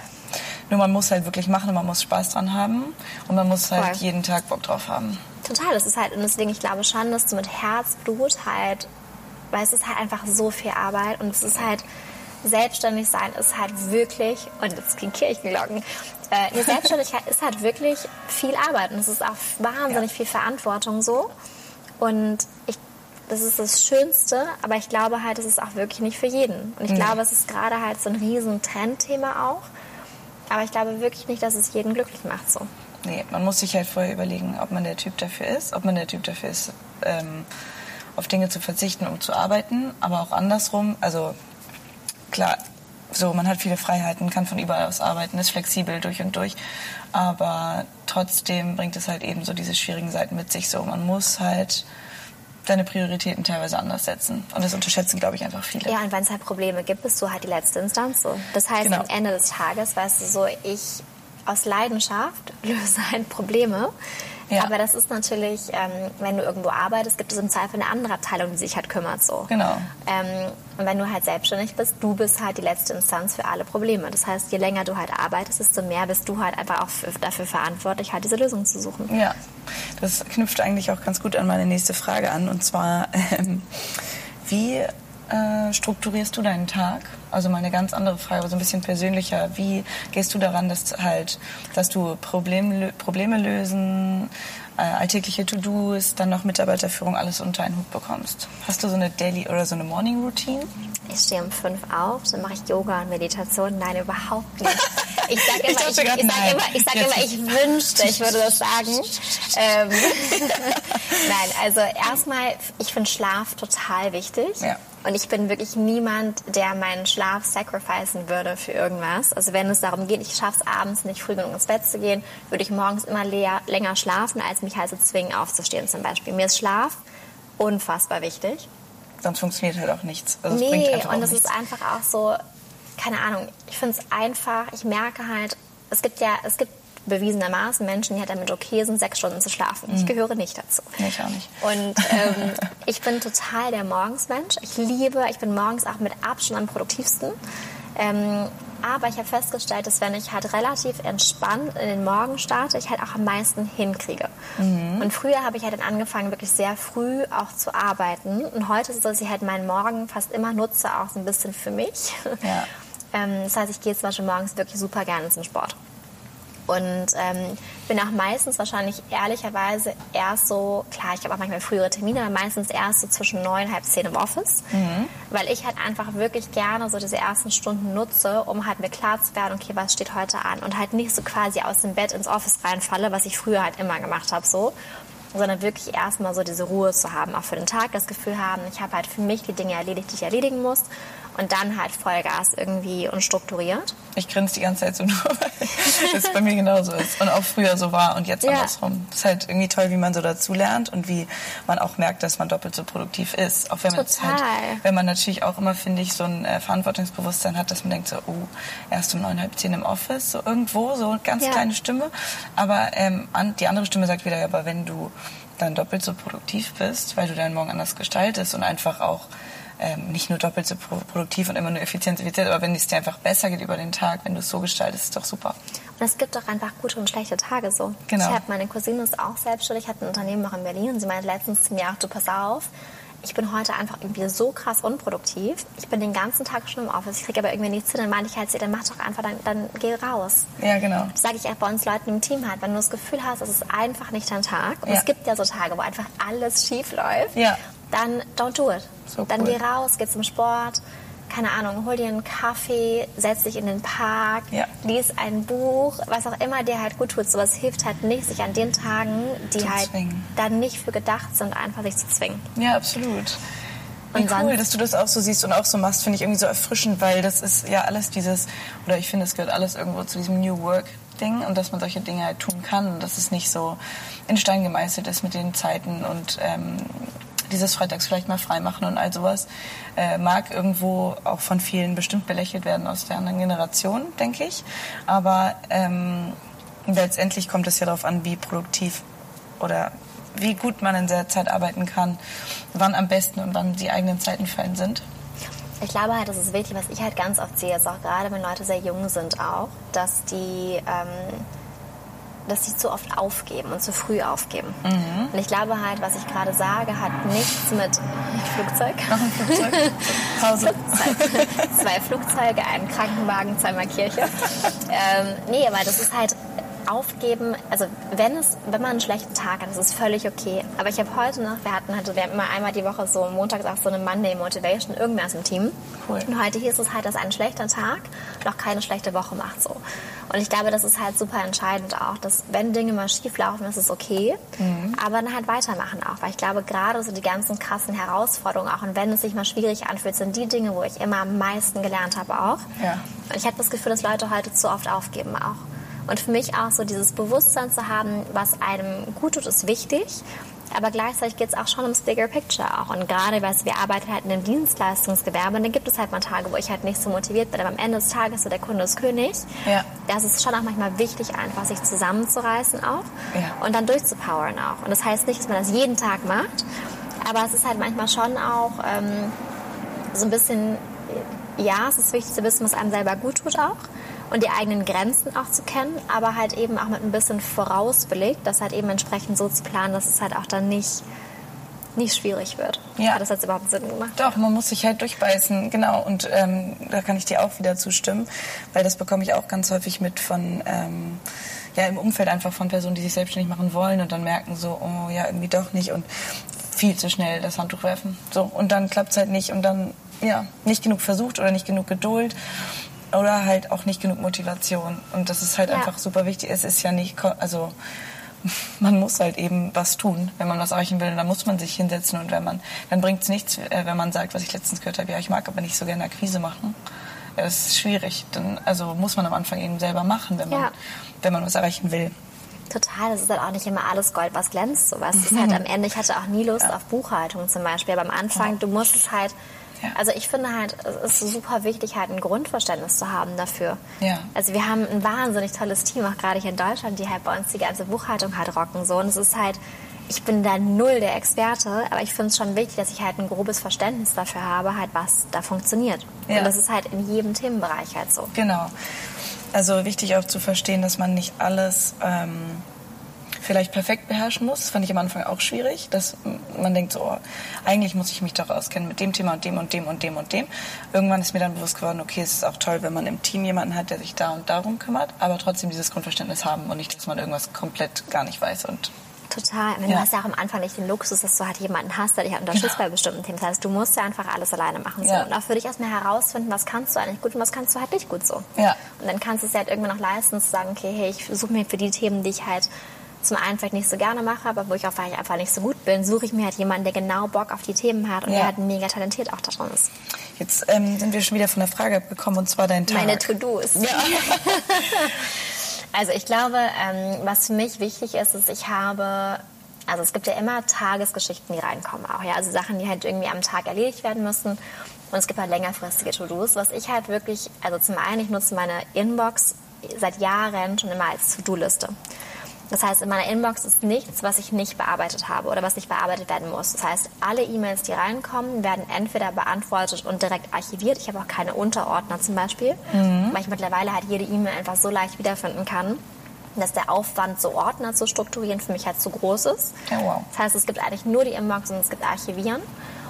Nur man muss halt wirklich machen und man muss Spaß dran haben und man muss halt Voll. jeden Tag Bock drauf haben. Total, das ist halt, und deswegen, ich glaube schon, dass du mit Herzblut halt, weil es ist halt einfach so viel Arbeit und es ist halt, selbstständig sein ist halt wirklich, und jetzt kriegen Kirchenglocken, äh, die Selbstständigkeit ist halt wirklich viel Arbeit und es ist auch wahnsinnig ja. viel Verantwortung so. Und ich, das ist das Schönste, aber ich glaube halt, es ist auch wirklich nicht für jeden. Und ich mhm. glaube, es ist gerade halt so ein riesen Trendthema auch. Aber ich glaube wirklich nicht, dass es jeden glücklich macht so. Nee, man muss sich halt vorher überlegen, ob man der Typ dafür ist, ob man der Typ dafür ist, ähm, auf Dinge zu verzichten, um zu arbeiten, aber auch andersrum. Also klar, so, man hat viele Freiheiten, kann von überall aus arbeiten, ist flexibel durch und durch. Aber trotzdem bringt es halt eben so diese schwierigen Seiten mit sich. So, man muss halt deine Prioritäten teilweise anders setzen. Und das unterschätzen, glaube ich, einfach viele. Ja, und wenn es halt Probleme gibt, bist du halt die letzte Instanz so. Das heißt, genau. am Ende des Tages, weißt du, so ich aus Leidenschaft löse halt Probleme. Ja. Aber das ist natürlich, ähm, wenn du irgendwo arbeitest, gibt es im Zweifel eine andere Abteilung, die sich halt kümmert. So. Genau. Ähm, und wenn du halt selbstständig bist, du bist halt die letzte Instanz für alle Probleme. Das heißt, je länger du halt arbeitest, desto mehr bist du halt einfach auch dafür verantwortlich, halt diese Lösung zu suchen. Ja, das knüpft eigentlich auch ganz gut an meine nächste Frage an. Und zwar, ähm, wie äh, strukturierst du deinen Tag? Also mal eine ganz andere Frage, aber so ein bisschen persönlicher. Wie gehst du daran, dass halt, dass du Problem, Probleme lösen, äh, alltägliche To-Dos, dann noch Mitarbeiterführung, alles unter einen Hut bekommst? Hast du so eine Daily oder so eine Morning Routine? Ich stehe um fünf auf, dann mache ich Yoga und Meditation. Nein, überhaupt nicht. Ich sage immer, ich, ich, ich, sag immer, ich, sag immer, ich wünschte, ich würde das sagen. Ähm, Nein, also erstmal, ich finde Schlaf total wichtig. Ja. Und ich bin wirklich niemand, der meinen Schlaf sacrificen würde für irgendwas. Also wenn es darum geht, ich schaffe es abends nicht früh genug ins Bett zu gehen, würde ich morgens immer leer, länger schlafen, als mich halt so zwingen aufzustehen zum Beispiel. Mir ist Schlaf unfassbar wichtig. Sonst funktioniert halt auch nichts. Also nee, und es ist einfach auch so, keine Ahnung, ich finde es einfach, ich merke halt, es gibt ja, es gibt bewiesenermaßen Menschen, die halt damit okay sind, sechs Stunden zu schlafen. Ich mhm. gehöre nicht dazu. Ich auch nicht. Und ähm, ich bin total der Morgensmensch. Ich liebe, ich bin morgens auch mit Abstand am produktivsten. Ähm, aber ich habe festgestellt, dass wenn ich halt relativ entspannt in den Morgen starte, ich halt auch am meisten hinkriege. Mhm. Und früher habe ich halt dann angefangen, wirklich sehr früh auch zu arbeiten. Und heute ist es so, dass ich halt meinen Morgen fast immer nutze, auch so ein bisschen für mich. Ja. ähm, das heißt, ich gehe zum Beispiel morgens wirklich super gerne zum Sport. Und ähm, bin auch meistens wahrscheinlich ehrlicherweise erst so, klar, ich habe auch manchmal frühere Termine, aber meistens erst so zwischen neun, halb zehn im Office. Mhm. Weil ich halt einfach wirklich gerne so diese ersten Stunden nutze, um halt mir klar zu werden, okay, was steht heute an? Und halt nicht so quasi aus dem Bett ins Office reinfalle, was ich früher halt immer gemacht habe, so sondern wirklich erstmal so diese Ruhe zu haben, auch für den Tag das Gefühl haben, ich habe halt für mich die Dinge erledigt, die ich erledigen muss und dann halt Vollgas irgendwie unstrukturiert. Ich grinse die ganze Zeit so nur, weil es bei mir genauso ist und auch früher so war und jetzt ja. andersrum. Es ist halt irgendwie toll, wie man so dazu lernt und wie man auch merkt, dass man doppelt so produktiv ist. Auch wenn man halt, wenn man natürlich auch immer, finde ich, so ein äh, Verantwortungsbewusstsein hat, dass man denkt so, oh, erst um neun, halb zehn im Office, so irgendwo, so eine ganz ja. kleine Stimme. Aber ähm, an, die andere Stimme sagt wieder, ja, aber wenn du dann doppelt so produktiv bist, weil du deinen Morgen anders gestaltest und einfach auch ähm, nicht nur doppelt so produktiv und immer nur effizient, effizient, aber wenn es dir einfach besser geht über den Tag, wenn du es so gestaltest, ist doch super. Und es gibt auch einfach gute und schlechte Tage so. Genau. Ich habe meine Cousine ist auch selbstständig, hat ein Unternehmen noch in Berlin und sie meinte letztens zu mir, ach du pass auf, ich bin heute einfach irgendwie so krass unproduktiv. Ich bin den ganzen Tag schon im Office, ich kriege aber irgendwie nichts hin. Dann meine ich halt, dann mach doch einfach, dann, dann geh raus. Ja, genau. Das sage ich auch bei uns Leuten im Team halt, wenn du das Gefühl hast, es ist einfach nicht dein Tag. Und ja. es gibt ja so Tage, wo einfach alles schief läuft. Ja dann don't do it. So dann cool. geh raus, geh zum Sport, keine Ahnung, hol dir einen Kaffee, setz dich in den Park, ja. lies ein Buch, was auch immer dir halt gut tut. Sowas hilft halt nicht, sich an den Tagen, die zu halt zwingen. dann nicht für gedacht sind, einfach sich zu zwingen. Ja, absolut. Wie und cool, dass du das auch so siehst und auch so machst, finde ich irgendwie so erfrischend, weil das ist ja alles dieses, oder ich finde, es gehört alles irgendwo zu diesem New Work Ding und dass man solche Dinge halt tun kann und dass es nicht so in Stein gemeißelt ist mit den Zeiten und ähm, dieses Freitags vielleicht mal frei machen und all sowas, äh, mag irgendwo auch von vielen bestimmt belächelt werden aus der anderen Generation, denke ich. Aber ähm, letztendlich kommt es ja darauf an, wie produktiv oder wie gut man in der Zeit arbeiten kann, wann am besten und wann die eigenen Zeiten für einen sind. Ich glaube halt, das ist wichtig, was ich halt ganz oft sehe, jetzt auch gerade wenn Leute sehr jung sind auch, dass die ähm, dass sie zu oft aufgeben und zu früh aufgeben. Mhm. Und ich glaube halt, was ich gerade sage, hat nichts mit Flugzeug. Flugzeug. Pause. Flugzeug. Zwei Flugzeuge, einen Krankenwagen, zweimal Kirche. ähm, nee, aber das ist halt aufgeben, also wenn es, wenn man einen schlechten Tag hat, das ist völlig okay. Aber ich habe heute noch, wir hatten halt, wir haben immer einmal die Woche so montags auch so eine Monday Motivation, irgendwer aus dem Team. Cool. Und heute hieß es halt, dass ein schlechter Tag noch keine schlechte Woche macht so. Und ich glaube, das ist halt super entscheidend auch, dass wenn Dinge mal schief laufen, ist es okay, mhm. aber dann halt weitermachen auch. Weil ich glaube, gerade so die ganzen krassen Herausforderungen auch und wenn es sich mal schwierig anfühlt, sind die Dinge, wo ich immer am meisten gelernt habe auch. Ja. Und ich habe das Gefühl, dass Leute heute zu oft aufgeben auch. Und für mich auch so dieses Bewusstsein zu haben, was einem gut tut, ist wichtig. Aber gleichzeitig geht es auch schon ums Bigger Picture auch. Und gerade, weil wir arbeiten halt in einem Dienstleistungsgewerbe, und dann gibt es halt mal Tage, wo ich halt nicht so motiviert bin. Aber am Ende des Tages so der Kunde ist König. Ja. Das ist schon auch manchmal wichtig, einfach sich zusammenzureißen auch ja. und dann durchzupowern auch. Und das heißt nicht, dass man das jeden Tag macht, aber es ist halt manchmal schon auch ähm, so ein bisschen, ja, es ist wichtig zu wissen, was einem selber gut tut auch und die eigenen Grenzen auch zu kennen, aber halt eben auch mit ein bisschen Vorausblick, das halt eben entsprechend so zu planen, dass es halt auch dann nicht nicht schwierig wird. Ja. Hat das jetzt überhaupt Sinn gemacht? Doch, man muss sich halt durchbeißen, genau. Und ähm, da kann ich dir auch wieder zustimmen, weil das bekomme ich auch ganz häufig mit von, ähm, ja, im Umfeld einfach von Personen, die sich selbstständig machen wollen und dann merken so, oh ja, irgendwie doch nicht und viel zu schnell das Handtuch werfen. So, und dann klappt es halt nicht und dann, ja, nicht genug versucht oder nicht genug Geduld oder halt auch nicht genug Motivation. Und das ist halt ja. einfach super wichtig. Es ist ja nicht, also man muss halt eben was tun, wenn man was erreichen will. dann muss man sich hinsetzen und wenn man, dann bringt es nichts, äh, wenn man sagt, was ich letztens gehört habe, ja, ich mag aber nicht so gerne Akquise machen. Das ist schwierig. Dann, also muss man am Anfang eben selber machen, wenn man, ja. wenn man was erreichen will. Total, das ist halt auch nicht immer alles Gold, was glänzt. Sowas. Mhm. Das ist halt am Ende, ich hatte auch nie Lust ja. auf Buchhaltung zum Beispiel, aber am Anfang, du musst es halt ja. Also ich finde halt, es ist super wichtig, halt ein Grundverständnis zu haben dafür. Ja. Also wir haben ein wahnsinnig tolles Team, auch gerade hier in Deutschland, die halt bei uns die ganze Buchhaltung halt rocken. So. Und es ist halt, ich bin da null der Experte, aber ich finde es schon wichtig, dass ich halt ein grobes Verständnis dafür habe, halt was da funktioniert. Ja. Und das ist halt in jedem Themenbereich halt so. Genau. Also wichtig auch zu verstehen, dass man nicht alles... Ähm vielleicht perfekt beherrschen muss. Das fand ich am Anfang auch schwierig, dass man denkt so, oh, eigentlich muss ich mich doch auskennen mit dem Thema und dem und dem und dem und dem. Irgendwann ist mir dann bewusst geworden, okay, es ist auch toll, wenn man im Team jemanden hat, der sich da und darum kümmert, aber trotzdem dieses Grundverständnis haben und nicht, dass man irgendwas komplett gar nicht weiß und Total. Meine, ja. Du hast ja auch am Anfang nicht den Luxus, dass du halt jemanden hast, der dich halt unterstützt genau. bei bestimmten Themen. Das heißt, du musst ja einfach alles alleine machen. So. Ja. Und auch für dich erstmal herausfinden, was kannst du eigentlich gut und was kannst du halt nicht gut so. Ja. Und dann kannst du es ja halt irgendwann noch leisten, zu sagen, okay, hey, ich suche mir für die Themen, die ich halt zum einen vielleicht nicht so gerne mache, aber wo ich auch vielleicht einfach nicht so gut bin, suche ich mir halt jemanden, der genau Bock auf die Themen hat und ja. der halt mega talentiert auch daran ist. Jetzt ähm, sind wir schon wieder von der Frage abgekommen und zwar dein Tag. Meine To-Dos. Ja. also ich glaube, ähm, was für mich wichtig ist, ist, ich habe also es gibt ja immer Tagesgeschichten, die reinkommen auch, ja, also Sachen, die halt irgendwie am Tag erledigt werden müssen. Und es gibt halt längerfristige To-Dos, was ich halt wirklich, also zum einen, ich nutze meine Inbox seit Jahren schon immer als To-Do-Liste. Das heißt, in meiner Inbox ist nichts, was ich nicht bearbeitet habe oder was nicht bearbeitet werden muss. Das heißt, alle E-Mails, die reinkommen, werden entweder beantwortet und direkt archiviert. Ich habe auch keine Unterordner zum Beispiel, mhm. weil ich mittlerweile halt jede E-Mail einfach so leicht wiederfinden kann dass der Aufwand, so Ordner zu strukturieren, für mich halt zu groß ist. Oh, wow. Das heißt, es gibt eigentlich nur die Inbox und es gibt Archivieren.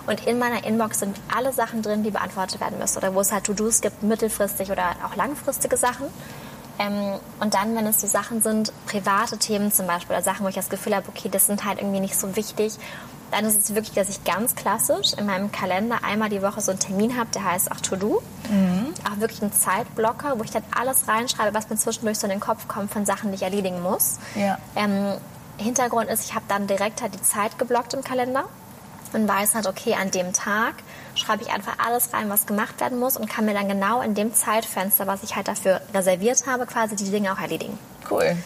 Und in meiner Inbox sind alle Sachen drin, die beantwortet werden müssen. Oder wo es halt To-Dos gibt, mittelfristig oder auch langfristige Sachen. Ähm, und dann, wenn es so Sachen sind, private Themen zum Beispiel, oder Sachen, wo ich das Gefühl habe, okay, das sind halt irgendwie nicht so wichtig, dann ist es wirklich, dass ich ganz klassisch in meinem Kalender einmal die Woche so einen Termin habe, der heißt auch To-Do. Mhm. Auch wirklich einen Zeitblocker, wo ich dann alles reinschreibe, was mir zwischendurch so in den Kopf kommt von Sachen, die ich erledigen muss. Ja. Ähm, Hintergrund ist, ich habe dann direkt halt die Zeit geblockt im Kalender und weiß halt, okay, an dem Tag schreibe ich einfach alles rein, was gemacht werden muss und kann mir dann genau in dem Zeitfenster, was ich halt dafür reserviert habe, quasi die Dinge auch erledigen. Cool.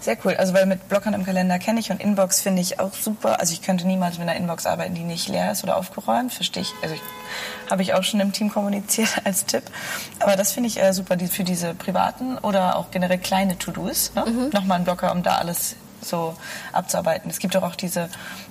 Sehr cool. Also weil mit Blockern im Kalender kenne ich und Inbox finde ich auch super. Also ich könnte niemals mit einer Inbox arbeiten, die nicht leer ist oder aufgeräumt. Verstehe ich. Also habe ich auch schon im Team kommuniziert als Tipp. Aber das finde ich äh, super die, für diese privaten oder auch generell kleine To-Dos. Ne? Mhm. Nochmal ein Blocker, um da alles so abzuarbeiten. Es gibt doch auch diese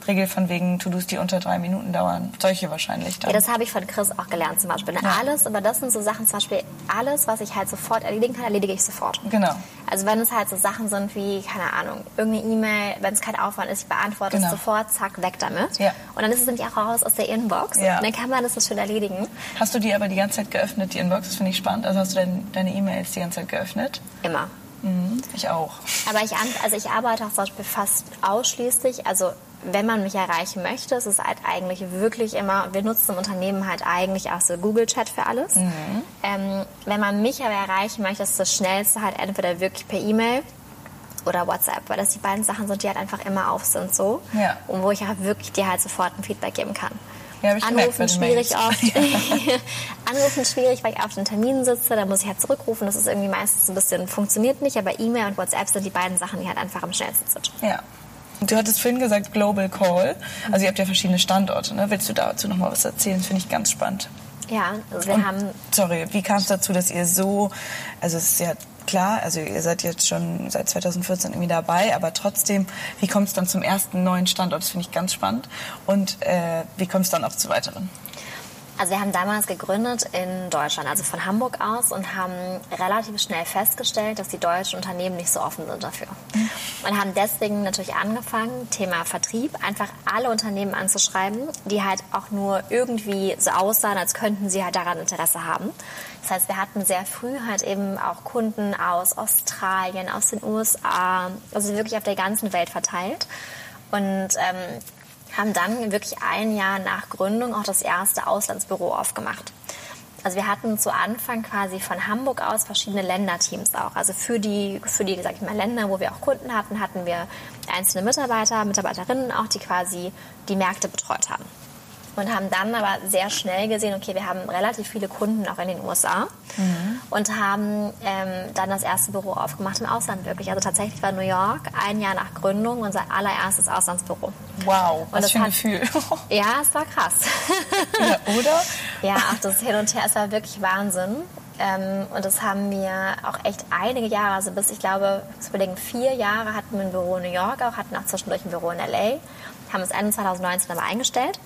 Regel von wegen To-Dos, die unter drei Minuten dauern. Solche wahrscheinlich. Dann. Ja, das habe ich von Chris auch gelernt zum Beispiel. Ne? Ja. Alles, aber das sind so Sachen, zum Beispiel alles, was ich halt sofort erledigen kann, erledige ich sofort. Genau. Also wenn es halt so Sachen sind wie, keine Ahnung, irgendeine E-Mail, wenn es kein Aufwand ist, ich beantworte genau. es sofort, zack, weg damit. Ja. Und dann ist es nämlich auch raus aus der Inbox. Ja. Und dann kann man das schon erledigen. Hast du die aber die ganze Zeit geöffnet, die Inbox? Das finde ich spannend. Also hast du deine E-Mails die ganze Zeit geöffnet? Immer. Mhm, ich auch. Aber ich, also ich arbeite auch zum Beispiel fast ausschließlich, also wenn man mich erreichen möchte, ist es halt eigentlich wirklich immer, wir nutzen im Unternehmen halt eigentlich auch so Google Chat für alles. Mhm. Ähm, wenn man mich aber erreichen möchte, ist das Schnellste halt entweder wirklich per E-Mail oder WhatsApp, weil das die beiden Sachen sind, die halt einfach immer auf sind so. Ja. Und wo ich auch wirklich dir halt sofort ein Feedback geben kann. Ja, Anrufen gemerkt, schwierig oft. Anrufen schwierig, weil ich auf den Terminen sitze, da muss ich halt zurückrufen. Das ist irgendwie meistens ein bisschen, funktioniert nicht, aber E-Mail und WhatsApp sind die beiden Sachen, die halt einfach am schnellsten sind. Ja. Du hattest vorhin gesagt Global Call. Also ihr habt ja verschiedene Standorte. Ne? Willst du dazu noch mal was erzählen? Das finde ich ganz spannend. Ja, also wir Und, haben. Sorry, wie kam es dazu, dass ihr so, also es ist ja klar, also ihr seid jetzt schon seit 2014 irgendwie dabei, aber trotzdem, wie kommt es dann zum ersten neuen Standort? Das finde ich ganz spannend. Und äh, wie kommt es dann auch zu weiteren? Also wir haben damals gegründet in Deutschland, also von Hamburg aus und haben relativ schnell festgestellt, dass die deutschen Unternehmen nicht so offen sind dafür. Und haben deswegen natürlich angefangen, Thema Vertrieb, einfach alle Unternehmen anzuschreiben, die halt auch nur irgendwie so aussahen, als könnten sie halt daran Interesse haben. Das heißt, wir hatten sehr früh halt eben auch Kunden aus Australien, aus den USA, also wirklich auf der ganzen Welt verteilt. Und ähm, haben dann wirklich ein Jahr nach Gründung auch das erste Auslandsbüro aufgemacht. Also wir hatten zu Anfang quasi von Hamburg aus verschiedene Länderteams auch. Also für die, für die, sag ich mal, Länder, wo wir auch Kunden hatten, hatten wir einzelne Mitarbeiter, Mitarbeiterinnen auch, die quasi die Märkte betreut haben und haben dann aber sehr schnell gesehen, okay, wir haben relativ viele Kunden auch in den USA mhm. und haben ähm, dann das erste Büro aufgemacht im Ausland wirklich. Also tatsächlich war New York ein Jahr nach Gründung unser allererstes Auslandsbüro. Wow, was und für ein hat, Gefühl. Ja, es war krass. Ja, oder? ja, auch das Hin und Her, es war wirklich Wahnsinn. Ähm, und das haben wir auch echt einige Jahre, also bis ich glaube, ich überlegen, vier Jahre hatten wir ein Büro in New York, auch hatten auch zwischendurch ein Büro in LA, haben es Ende 2019 aber eingestellt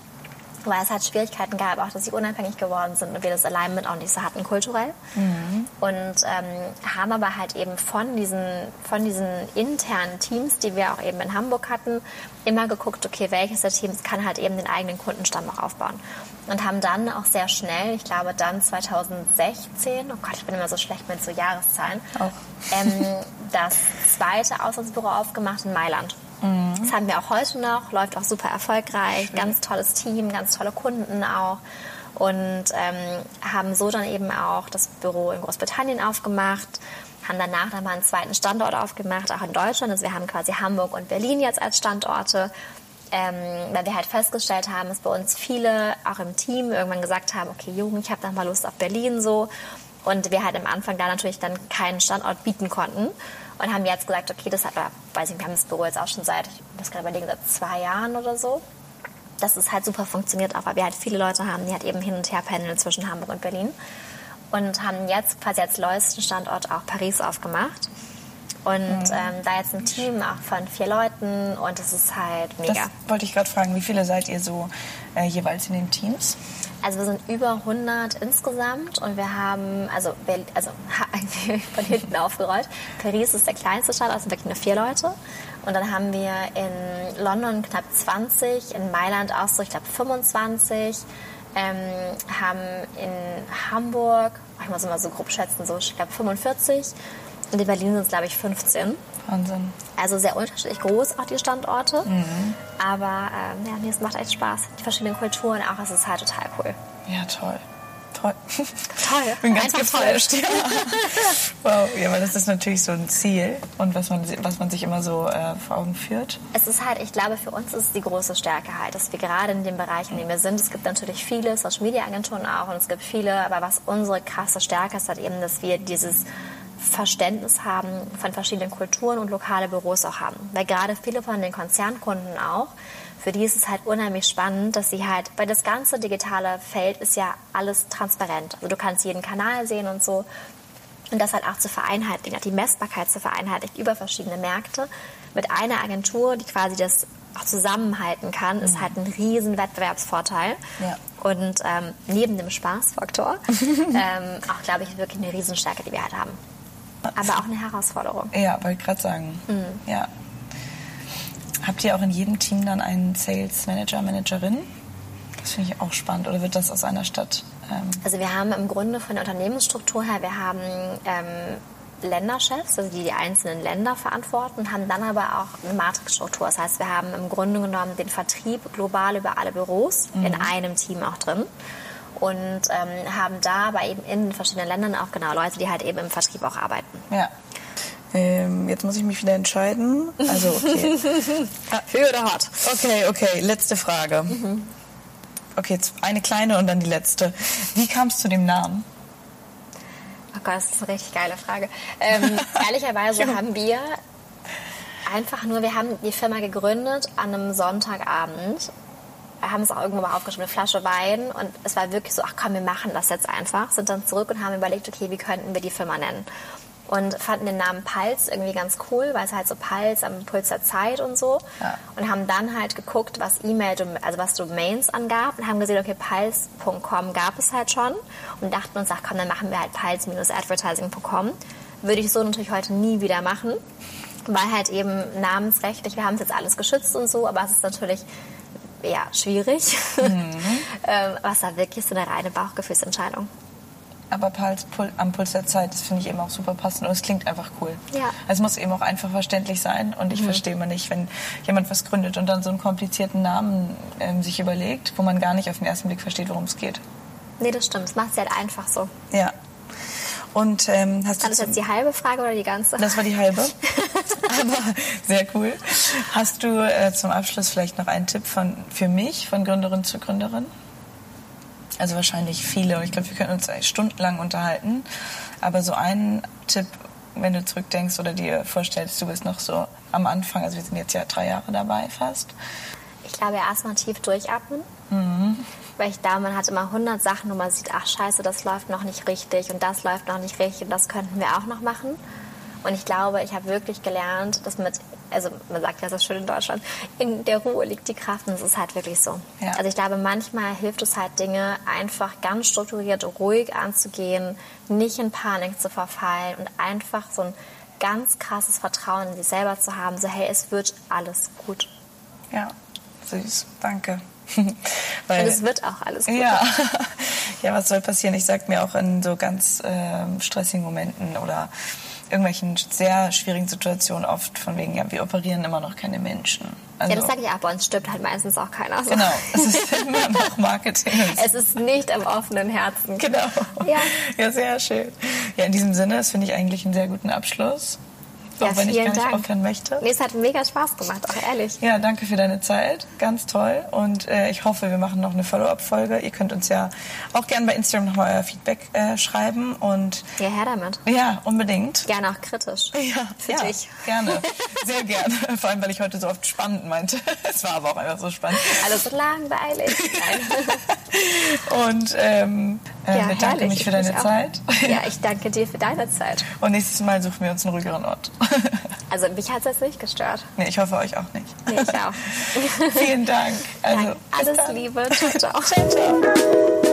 weil es halt Schwierigkeiten gab, auch dass sie unabhängig geworden sind und wir das Alignment auch nicht so hatten kulturell. Mhm. Und ähm, haben aber halt eben von diesen, von diesen internen Teams, die wir auch eben in Hamburg hatten, immer geguckt, okay, welches der Teams kann halt eben den eigenen Kundenstamm auch aufbauen. Und haben dann auch sehr schnell, ich glaube dann 2016, oh Gott, ich bin immer so schlecht mit so Jahreszahlen, ähm, das zweite Auslandsbüro aufgemacht in Mailand. Mhm. Das haben wir auch heute noch, läuft auch super erfolgreich, Schön. ganz tolles Team, ganz tolle Kunden auch. Und ähm, haben so dann eben auch das Büro in Großbritannien aufgemacht, haben danach dann mal einen zweiten Standort aufgemacht, auch in Deutschland. Also wir haben quasi Hamburg und Berlin jetzt als Standorte. Ähm, weil wir halt festgestellt haben, dass bei uns viele auch im Team irgendwann gesagt haben, okay Jugend, ich habe noch mal Lust auf Berlin so. Und wir halt am Anfang da natürlich dann keinen Standort bieten konnten und haben jetzt gesagt, okay, das hat, weiß ich, wir haben das Büro jetzt auch schon seit, ich muss gerade überlegen, seit zwei Jahren oder so. Dass es halt super funktioniert auch, weil wir halt viele Leute haben, die halt eben hin und her pendeln zwischen Hamburg und Berlin. Und haben jetzt quasi als neuesten Standort auch Paris aufgemacht. Und mhm. ähm, da jetzt ein Team auch von vier Leuten und es ist halt mega. Das wollte ich gerade fragen, wie viele seid ihr so äh, jeweils in den Teams? Also wir sind über 100 insgesamt und wir haben, also, also von hinten aufgerollt, Paris ist der kleinste Stadt, also wirklich nur vier Leute. Und dann haben wir in London knapp 20, in Mailand auch so, ich glaube 25, ähm, haben in Hamburg, ich muss immer so grob schätzen, so ich glaube 45 und in Berlin sind es glaube ich 15. Wahnsinn. Also sehr unterschiedlich groß auch die Standorte. Mhm. Aber ähm, ja, nee, es macht echt Spaß. Die verschiedenen Kulturen auch, es ist halt total cool. Ja, toll. Toll. Toll. Bin ganz geflasht. Ja. wow, ja, weil das ist natürlich so ein Ziel und was man, was man sich immer so äh, vor Augen führt. Es ist halt, ich glaube, für uns ist es die große Stärke halt, dass wir gerade in dem Bereich, in dem wir sind, es gibt natürlich viele Social Media Agenturen auch und es gibt viele, aber was unsere krasse Stärke ist, halt eben, dass wir dieses Verständnis haben von verschiedenen Kulturen und lokale Büros auch haben. Weil gerade viele von den Konzernkunden auch, für die ist es halt unheimlich spannend, dass sie halt, weil das ganze digitale Feld ist ja alles transparent. Also du kannst jeden Kanal sehen und so. Und das halt auch zu vereinheitlichen, die Messbarkeit zu vereinheitlichen über verschiedene Märkte mit einer Agentur, die quasi das auch zusammenhalten kann, ist halt ein riesen Wettbewerbsvorteil. Ja. Und ähm, neben dem Spaßfaktor ähm, auch, glaube ich, wirklich eine Riesenstärke, die wir halt haben. Aber auch eine Herausforderung. Ja, wollte ich gerade sagen. Mhm. Ja. Habt ihr auch in jedem Team dann einen Sales Manager, Managerin? Das finde ich auch spannend. Oder wird das aus einer Stadt? Ähm also wir haben im Grunde von der Unternehmensstruktur her, wir haben ähm, Länderchefs, also die die einzelnen Länder verantworten, haben dann aber auch eine Matrixstruktur. Das heißt, wir haben im Grunde genommen den Vertrieb global über alle Büros mhm. in einem Team auch drin und ähm, haben da aber eben in verschiedenen Ländern auch genau Leute, die halt eben im Vertrieb auch arbeiten. Ja. Ähm, jetzt muss ich mich wieder entscheiden. Also, okay. Höhe oder hart? Okay, okay. Letzte Frage. Mhm. Okay, jetzt eine kleine und dann die letzte. Wie kam es zu dem Namen? Oh Gott, das ist eine richtig geile Frage. Ähm, ehrlicherweise haben wir einfach nur, wir haben die Firma gegründet an einem Sonntagabend. Wir haben es auch irgendwo mal aufgeschrieben, eine Flasche Wein. Und es war wirklich so, ach komm, wir machen das jetzt einfach. Sind dann zurück und haben überlegt, okay, wie könnten wir die Firma nennen? und fanden den Namen Pulse irgendwie ganz cool, weil es halt so Pulse am Puls der Zeit und so. Ja. Und haben dann halt geguckt, was E-Mail, also was Domains angab und haben gesehen, okay, pulse.com gab es halt schon und dachten uns, ach komm, dann machen wir halt pulse-advertising.com. Würde ich so natürlich heute nie wieder machen, weil halt eben namensrechtlich, wir haben es jetzt alles geschützt und so, aber es ist natürlich ja, schwierig. Mhm. Ähm, was da wirklich so eine reine Bauchgefühlsentscheidung aber Puls, Pul am Puls der Zeit, das finde ich eben auch super passend und es klingt einfach cool. Ja. Es muss eben auch einfach verständlich sein und ich mhm. verstehe mal nicht, wenn jemand was gründet und dann so einen komplizierten Namen ähm, sich überlegt, wo man gar nicht auf den ersten Blick versteht, worum es geht. Nee, das stimmt. Es macht es halt einfach so. Ja. Und ähm, hast War das jetzt die halbe Frage oder die ganze? Das war die halbe. Aber sehr cool. Hast du äh, zum Abschluss vielleicht noch einen Tipp von, für mich, von Gründerin zu Gründerin? Also wahrscheinlich viele. Ich glaube, wir können uns stundenlang unterhalten. Aber so ein Tipp, wenn du zurückdenkst oder dir vorstellst, du bist noch so am Anfang, also wir sind jetzt ja drei Jahre dabei fast. Ich glaube, erstmal tief durchatmen. Mhm. Weil ich da, man hat immer 100 Sachen, wo man sieht, ach scheiße, das läuft noch nicht richtig und das läuft noch nicht richtig und das könnten wir auch noch machen. Und ich glaube, ich habe wirklich gelernt, dass mit, also man sagt ja so schön in Deutschland, in der Ruhe liegt die Kraft und es ist halt wirklich so. Ja. Also ich glaube, manchmal hilft es halt Dinge einfach ganz strukturiert, ruhig anzugehen, nicht in Panik zu verfallen und einfach so ein ganz krasses Vertrauen in sich selber zu haben, so hey, es wird alles gut. Ja, süß, danke. Weil, und es wird auch alles gut. Ja. ja, was soll passieren? Ich sage mir auch in so ganz äh, stressigen Momenten oder irgendwelchen sehr schwierigen Situationen oft von wegen, ja, wir operieren immer noch keine Menschen. Also, ja, das sage ich auch, bei uns stirbt halt meistens auch keiner. So. Genau, es ist immer noch Marketing. es ist nicht am offenen Herzen. Genau. Ja. ja, sehr schön. Ja, in diesem Sinne, das finde ich eigentlich einen sehr guten Abschluss. Ja, auch wenn ich gar nicht Dank. aufhören möchte. Nee, es hat mega Spaß gemacht, auch ehrlich. Ja, danke für deine Zeit. Ganz toll. Und äh, ich hoffe, wir machen noch eine Follow-up-Folge. Ihr könnt uns ja auch gerne bei Instagram nochmal euer Feedback äh, schreiben. Und ja, her damit. Ja, unbedingt. Gerne auch kritisch. Ja, für ja, dich. Gerne. Sehr gerne. Vor allem, weil ich heute so oft spannend meinte. es war aber auch einfach so spannend. Alles so langweilig. und ähm, äh, ja, bedanke herrlich. mich für deine Zeit. Ja, ich danke dir für deine Zeit. Und nächstes Mal suchen wir uns einen ruhigeren Ort. Also mich hat es jetzt nicht gestört. Nee, ich hoffe euch auch nicht. Nee, ich auch. Vielen Dank. Also, Dank. Alles Liebe. ciao. ciao, ciao.